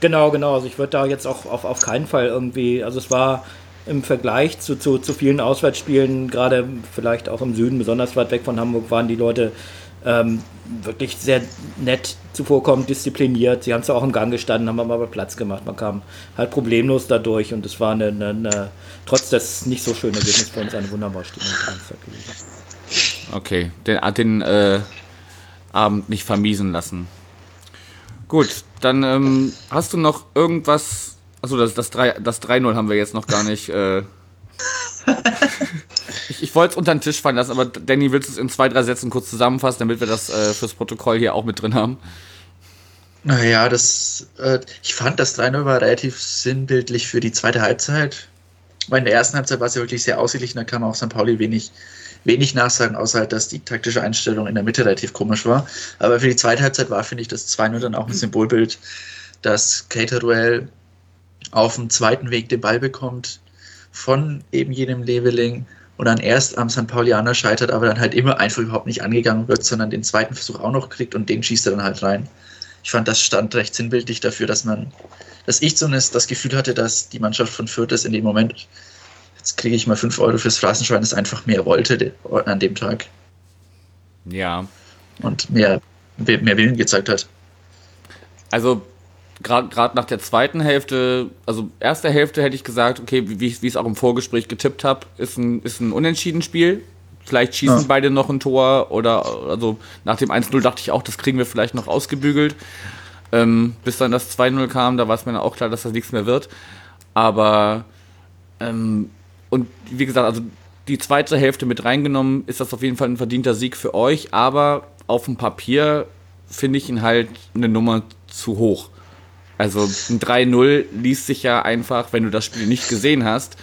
Genau, genau. Also ich würde da jetzt auch auf, auf keinen Fall irgendwie, also es war im Vergleich zu, zu, zu vielen Auswärtsspielen, gerade vielleicht auch im Süden, besonders weit weg von Hamburg, waren die Leute ähm, wirklich sehr nett zuvorkommend, diszipliniert. Sie haben zwar auch im Gang gestanden, haben aber Platz gemacht. Man kam halt problemlos dadurch und es war eine, eine, eine trotz des nicht so schönen Ergebnisses für uns eine wunderbare Stimmung gewesen. Okay, den, den äh, Abend nicht vermiesen lassen. Gut, dann ähm, hast du noch irgendwas. Achso, das, das 3-0 das haben wir jetzt noch gar nicht. Äh, <laughs> ich, ich wollte es unter den Tisch fallen lassen, aber Danny, willst du es in zwei, drei Sätzen kurz zusammenfassen, damit wir das äh, fürs Protokoll hier auch mit drin haben? Naja, das, äh, ich fand das 3-0 war relativ sinnbildlich für die zweite Halbzeit. Weil in der ersten Halbzeit war es ja wirklich sehr ausgeglichen, da kam auch St. Pauli wenig, wenig nachsagen, außer halt, dass die taktische Einstellung in der Mitte relativ komisch war. Aber für die zweite Halbzeit war, finde ich, das 2-0 dann auch ein Symbolbild, dass Caterwell auf dem zweiten Weg den Ball bekommt von eben jenem Leveling und dann erst am St. Paulianer scheitert, aber dann halt immer einfach überhaupt nicht angegangen wird, sondern den zweiten Versuch auch noch kriegt und den schießt er dann halt rein. Ich fand, das stand recht sinnbildlich dafür, dass man, dass ich zumindest das Gefühl hatte, dass die Mannschaft von Fürth es in dem Moment jetzt kriege ich mal 5 Euro fürs Phrasenschwein, das einfach mehr wollte an dem Tag. Ja. Und mehr, mehr Willen gezeigt hat. Also, gerade nach der zweiten Hälfte, also erste Hälfte hätte ich gesagt, okay, wie, ich es auch im Vorgespräch getippt habe, ist ein, ist ein Unentschieden-Spiel. Vielleicht schießen ja. beide noch ein Tor oder also nach dem 1-0 dachte ich auch, das kriegen wir vielleicht noch ausgebügelt. Ähm, bis dann das 2-0 kam, da war es mir auch klar, dass das nichts mehr wird. Aber ähm, und wie gesagt, also die zweite Hälfte mit reingenommen, ist das auf jeden Fall ein verdienter Sieg für euch, aber auf dem Papier finde ich ihn halt eine Nummer zu hoch. Also ein 3-0 liest sich ja einfach, wenn du das Spiel nicht gesehen hast,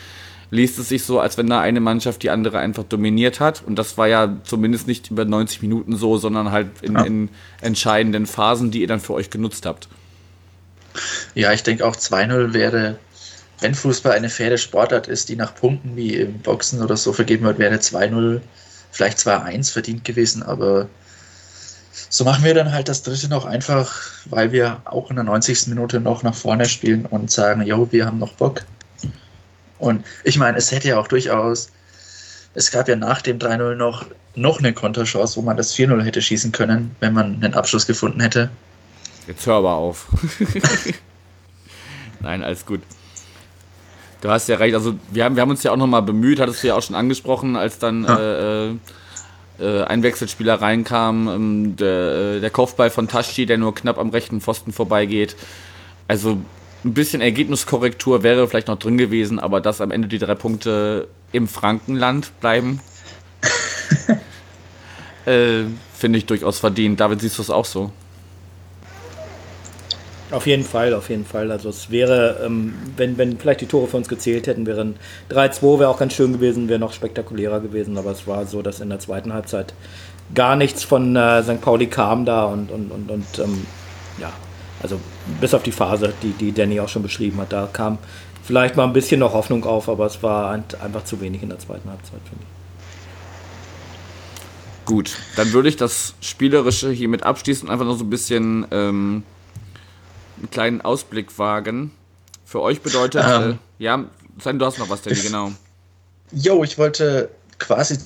liest es sich so, als wenn da eine Mannschaft die andere einfach dominiert hat. Und das war ja zumindest nicht über 90 Minuten so, sondern halt in, ja. in entscheidenden Phasen, die ihr dann für euch genutzt habt. Ja, ich denke auch 2-0 wäre wenn Fußball eine faire Sportart ist, die nach Punkten wie im Boxen oder so vergeben wird, wäre 2-0, vielleicht 2-1 verdient gewesen, aber so machen wir dann halt das dritte noch einfach, weil wir auch in der 90. Minute noch nach vorne spielen und sagen, jo, wir haben noch Bock. Und ich meine, es hätte ja auch durchaus, es gab ja nach dem 3-0 noch, noch eine Konterchance, wo man das 4-0 hätte schießen können, wenn man einen Abschluss gefunden hätte. Jetzt hör aber auf. <laughs> Nein, alles gut. Du hast ja recht, also wir haben, wir haben uns ja auch nochmal bemüht, hattest du ja auch schon angesprochen, als dann ja. äh, äh, ein Wechselspieler reinkam, ähm, der, äh, der Kopfball von Taschi, der nur knapp am rechten Pfosten vorbeigeht. Also ein bisschen Ergebniskorrektur wäre vielleicht noch drin gewesen, aber dass am Ende die drei Punkte im Frankenland bleiben, <laughs> äh, finde ich durchaus verdient. David, siehst du es auch so? Auf jeden Fall, auf jeden Fall. Also es wäre, ähm, wenn, wenn vielleicht die Tore für uns gezählt hätten, wären 3-2 wäre auch ganz schön gewesen, wäre noch spektakulärer gewesen, aber es war so, dass in der zweiten Halbzeit gar nichts von äh, St. Pauli kam da und, und, und, und ähm, ja, also bis auf die Phase, die, die Danny auch schon beschrieben hat, da kam vielleicht mal ein bisschen noch Hoffnung auf, aber es war einfach zu wenig in der zweiten Halbzeit, finde ich. Gut, dann würde ich das Spielerische hiermit abschließen und einfach noch so ein bisschen ähm, einen kleinen Ausblick wagen. Für euch bedeutet, ähm, äh, ja, sein, du hast noch was, Danny, genau. Jo, ich wollte quasi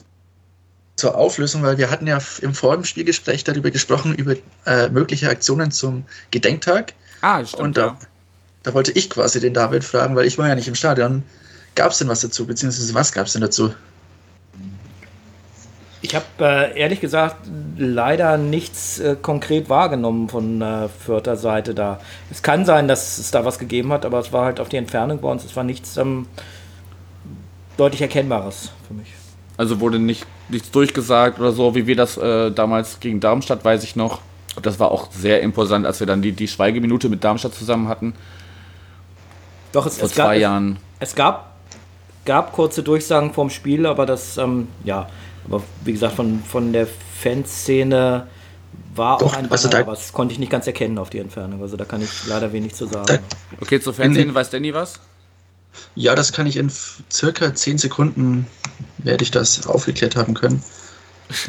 zur Auflösung, weil wir hatten ja im vorigen Spielgespräch darüber gesprochen, über äh, mögliche Aktionen zum Gedenktag. Ah, stimmt. Und da, ja. da wollte ich quasi den David fragen, weil ich war ja nicht im Stadion. Gab es denn was dazu, beziehungsweise was gab es denn dazu? Ich habe äh, ehrlich gesagt leider nichts äh, konkret wahrgenommen von äh, Fürther Seite da. Es kann sein, dass es da was gegeben hat, aber es war halt auf die Entfernung bei uns. Es war nichts ähm, deutlich Erkennbares für mich. Also wurde nicht, nichts durchgesagt oder so, wie wir das äh, damals gegen Darmstadt, weiß ich noch. Das war auch sehr imposant, als wir dann die, die Schweigeminute mit Darmstadt zusammen hatten. Doch, es, Vor es zwei gab, Jahren. Es, es, gab, gab kurze Durchsagen vorm Spiel, aber das, ähm, ja, aber wie gesagt, von, von der Fanszene war Doch, auch ein also Banner, aber das konnte ich nicht ganz erkennen auf die Entfernung. Also da kann ich leider wenig zu sagen. Da, okay, zur Fanszene weiß Danny was? Ja, das kann ich in circa 10 Sekunden werde ich das aufgeklärt haben können. <laughs>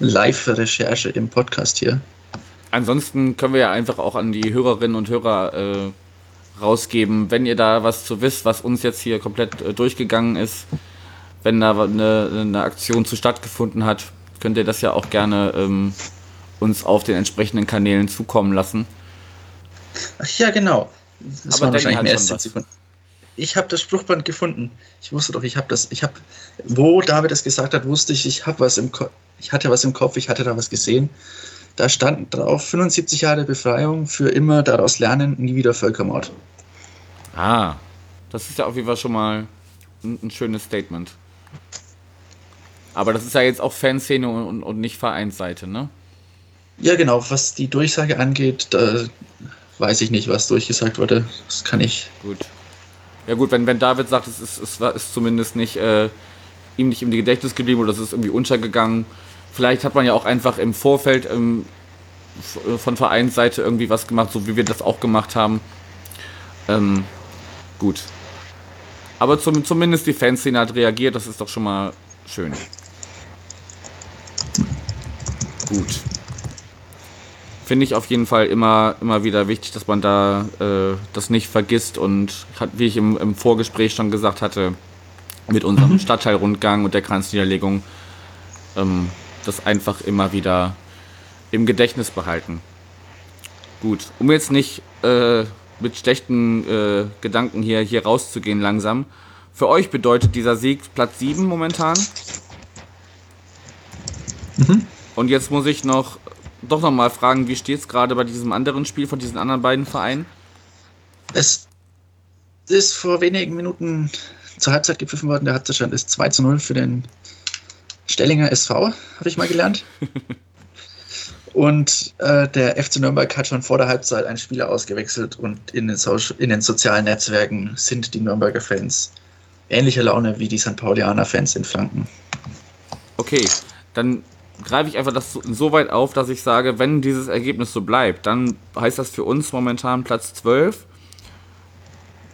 Live-Recherche im Podcast hier. Ansonsten können wir ja einfach auch an die Hörerinnen und Hörer äh, rausgeben, wenn ihr da was zu wisst, was uns jetzt hier komplett äh, durchgegangen ist, wenn da eine, eine, Aktion zu stattgefunden hat, könnt ihr das ja auch gerne ähm, uns auf den entsprechenden Kanälen zukommen lassen. Ach ja, genau. Das Aber war wahrscheinlich mehr als Sekunden. Ich habe das Spruchband gefunden. Ich wusste doch, ich habe das. Ich habe, wo David es gesagt hat, wusste ich, ich habe was im Kopf. Ich hatte was im Kopf, ich hatte da was gesehen. Da stand drauf: 75 Jahre Befreiung, für immer daraus lernen, nie wieder Völkermord. Ah, das ist ja auf jeden Fall schon mal ein, ein schönes Statement. Aber das ist ja jetzt auch Fanszene und, und nicht Vereinsseite, ne? Ja, genau. Was die Durchsage angeht, da weiß ich nicht, was durchgesagt wurde. Das kann ich. Gut. Ja gut, wenn, wenn David sagt, es ist, es ist zumindest nicht äh, ihm nicht im Gedächtnis geblieben oder es ist irgendwie untergegangen. Vielleicht hat man ja auch einfach im Vorfeld ähm, von Vereinsseite irgendwie was gemacht, so wie wir das auch gemacht haben. Ähm, gut. Aber zum, zumindest die Fanszene hat reagiert, das ist doch schon mal schön. Gut. Finde ich auf jeden Fall immer, immer wieder wichtig, dass man da äh, das nicht vergisst und hat, wie ich im, im Vorgespräch schon gesagt hatte, mit unserem mhm. Stadtteilrundgang und der Kranzniederlegung ähm, das einfach immer wieder im Gedächtnis behalten. Gut, um jetzt nicht äh, mit schlechten äh, Gedanken hier, hier rauszugehen langsam. Für euch bedeutet dieser Sieg Platz 7 momentan. Mhm. Und jetzt muss ich noch doch noch mal fragen, wie steht es gerade bei diesem anderen Spiel von diesen anderen beiden Vereinen? Es ist vor wenigen Minuten zur Halbzeit gepfiffen worden. Der Halbzeitstand ist 2 zu 0 für den Stellinger SV, habe ich mal gelernt. <laughs> Und äh, der FC Nürnberg hat schon vor der Halbzeit einen Spieler ausgewechselt und in den, so in den sozialen Netzwerken sind die Nürnberger Fans ähnlicher Laune wie die St. Paulianer Fans in Flanken. Okay, dann greife ich einfach das so weit auf, dass ich sage, wenn dieses Ergebnis so bleibt, dann heißt das für uns momentan Platz 12.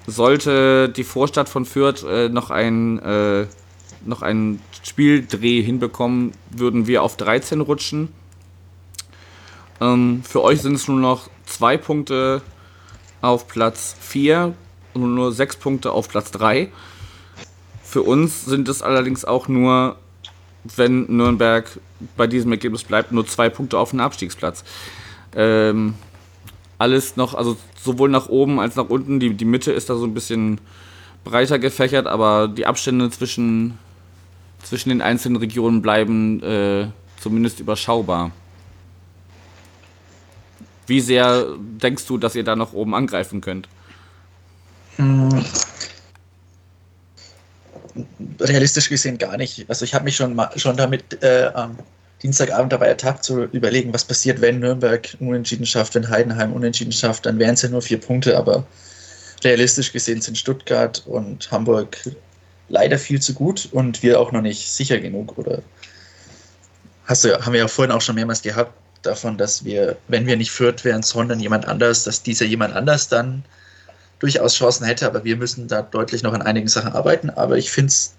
Sollte die Vorstadt von Fürth äh, noch ein äh, noch einen Spieldreh hinbekommen, würden wir auf 13 rutschen. Ähm, für euch sind es nur noch zwei Punkte auf Platz 4 und nur sechs Punkte auf Platz 3. Für uns sind es allerdings auch nur, wenn Nürnberg bei diesem Ergebnis bleibt, nur zwei Punkte auf den Abstiegsplatz. Ähm, alles noch, also sowohl nach oben als nach unten, die, die Mitte ist da so ein bisschen breiter gefächert, aber die Abstände zwischen, zwischen den einzelnen Regionen bleiben äh, zumindest überschaubar. Wie sehr denkst du, dass ihr da noch oben angreifen könnt? Hm. Realistisch gesehen gar nicht. Also ich habe mich schon, schon damit äh, ähm, Dienstagabend dabei ertappt, zu überlegen, was passiert, wenn Nürnberg unentschieden schafft, wenn Heidenheim unentschieden schafft, dann wären es ja nur vier Punkte, aber realistisch gesehen sind Stuttgart und Hamburg leider viel zu gut und wir auch noch nicht sicher genug. Oder hast du, haben wir ja vorhin auch schon mehrmals gehabt, davon, dass wir, wenn wir nicht Fürth wären, sondern jemand anders, dass dieser jemand anders dann durchaus Chancen hätte, aber wir müssen da deutlich noch an einigen Sachen arbeiten. Aber ich finde es,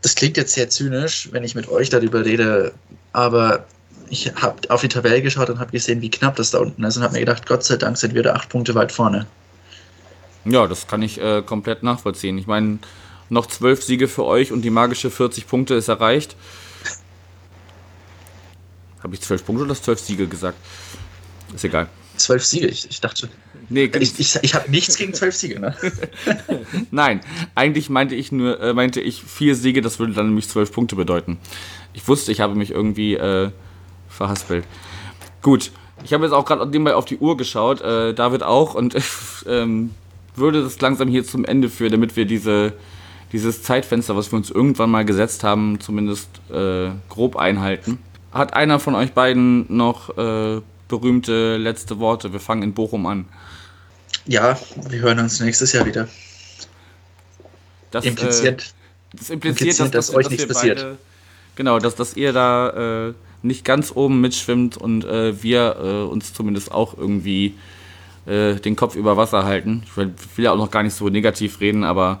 das klingt jetzt sehr zynisch, wenn ich mit euch darüber rede, aber ich habe auf die Tabelle geschaut und habe gesehen, wie knapp das da unten ist und habe mir gedacht, Gott sei Dank sind wir da acht Punkte weit vorne. Ja, das kann ich äh, komplett nachvollziehen. Ich meine, noch zwölf Siege für euch und die magische 40 Punkte ist erreicht. Habe ich zwölf Punkte oder zwölf Siege gesagt? Ist egal. Zwölf Siege, ich, ich dachte schon. Nee, ich, ich, ich habe nichts gegen zwölf Siege, ne? <laughs> Nein, eigentlich meinte ich nur, äh, meinte ich vier Siege, das würde dann nämlich zwölf Punkte bedeuten. Ich wusste, ich habe mich irgendwie äh, verhaspelt. Gut, ich habe jetzt auch gerade nebenbei auf die Uhr geschaut, äh, David auch, und <laughs> ähm, würde das langsam hier zum Ende führen, damit wir diese, dieses Zeitfenster, was wir uns irgendwann mal gesetzt haben, zumindest äh, grob einhalten. Hat einer von euch beiden noch äh, berühmte letzte Worte? Wir fangen in Bochum an. Ja, wir hören uns nächstes Jahr wieder. Das impliziert, äh, das impliziert, impliziert dass, dass, euch dass nichts passiert. Beide, genau, dass, dass ihr da äh, nicht ganz oben mitschwimmt und äh, wir äh, uns zumindest auch irgendwie äh, den Kopf über Wasser halten. Ich will, will ja auch noch gar nicht so negativ reden, aber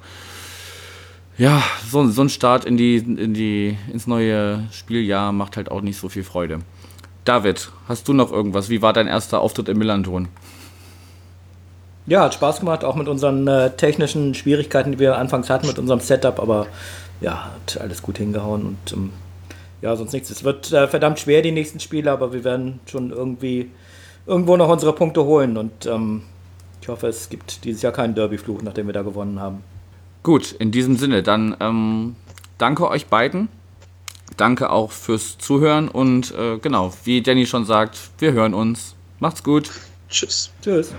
ja, so, so ein Start in die, in die, ins neue Spieljahr macht halt auch nicht so viel Freude. David, hast du noch irgendwas? Wie war dein erster Auftritt im Millanton? Ja, hat Spaß gemacht, auch mit unseren äh, technischen Schwierigkeiten, die wir anfangs hatten mit unserem Setup, aber ja, hat alles gut hingehauen und ähm, ja, sonst nichts. Es wird äh, verdammt schwer, die nächsten Spiele, aber wir werden schon irgendwie irgendwo noch unsere Punkte holen und ähm, ich hoffe, es gibt dieses Jahr keinen Derby-Fluch, nachdem wir da gewonnen haben. Gut, in diesem Sinne, dann ähm, danke euch beiden. Danke auch fürs Zuhören und äh, genau, wie Danny schon sagt, wir hören uns. Macht's gut. Tschüss. Tschüss.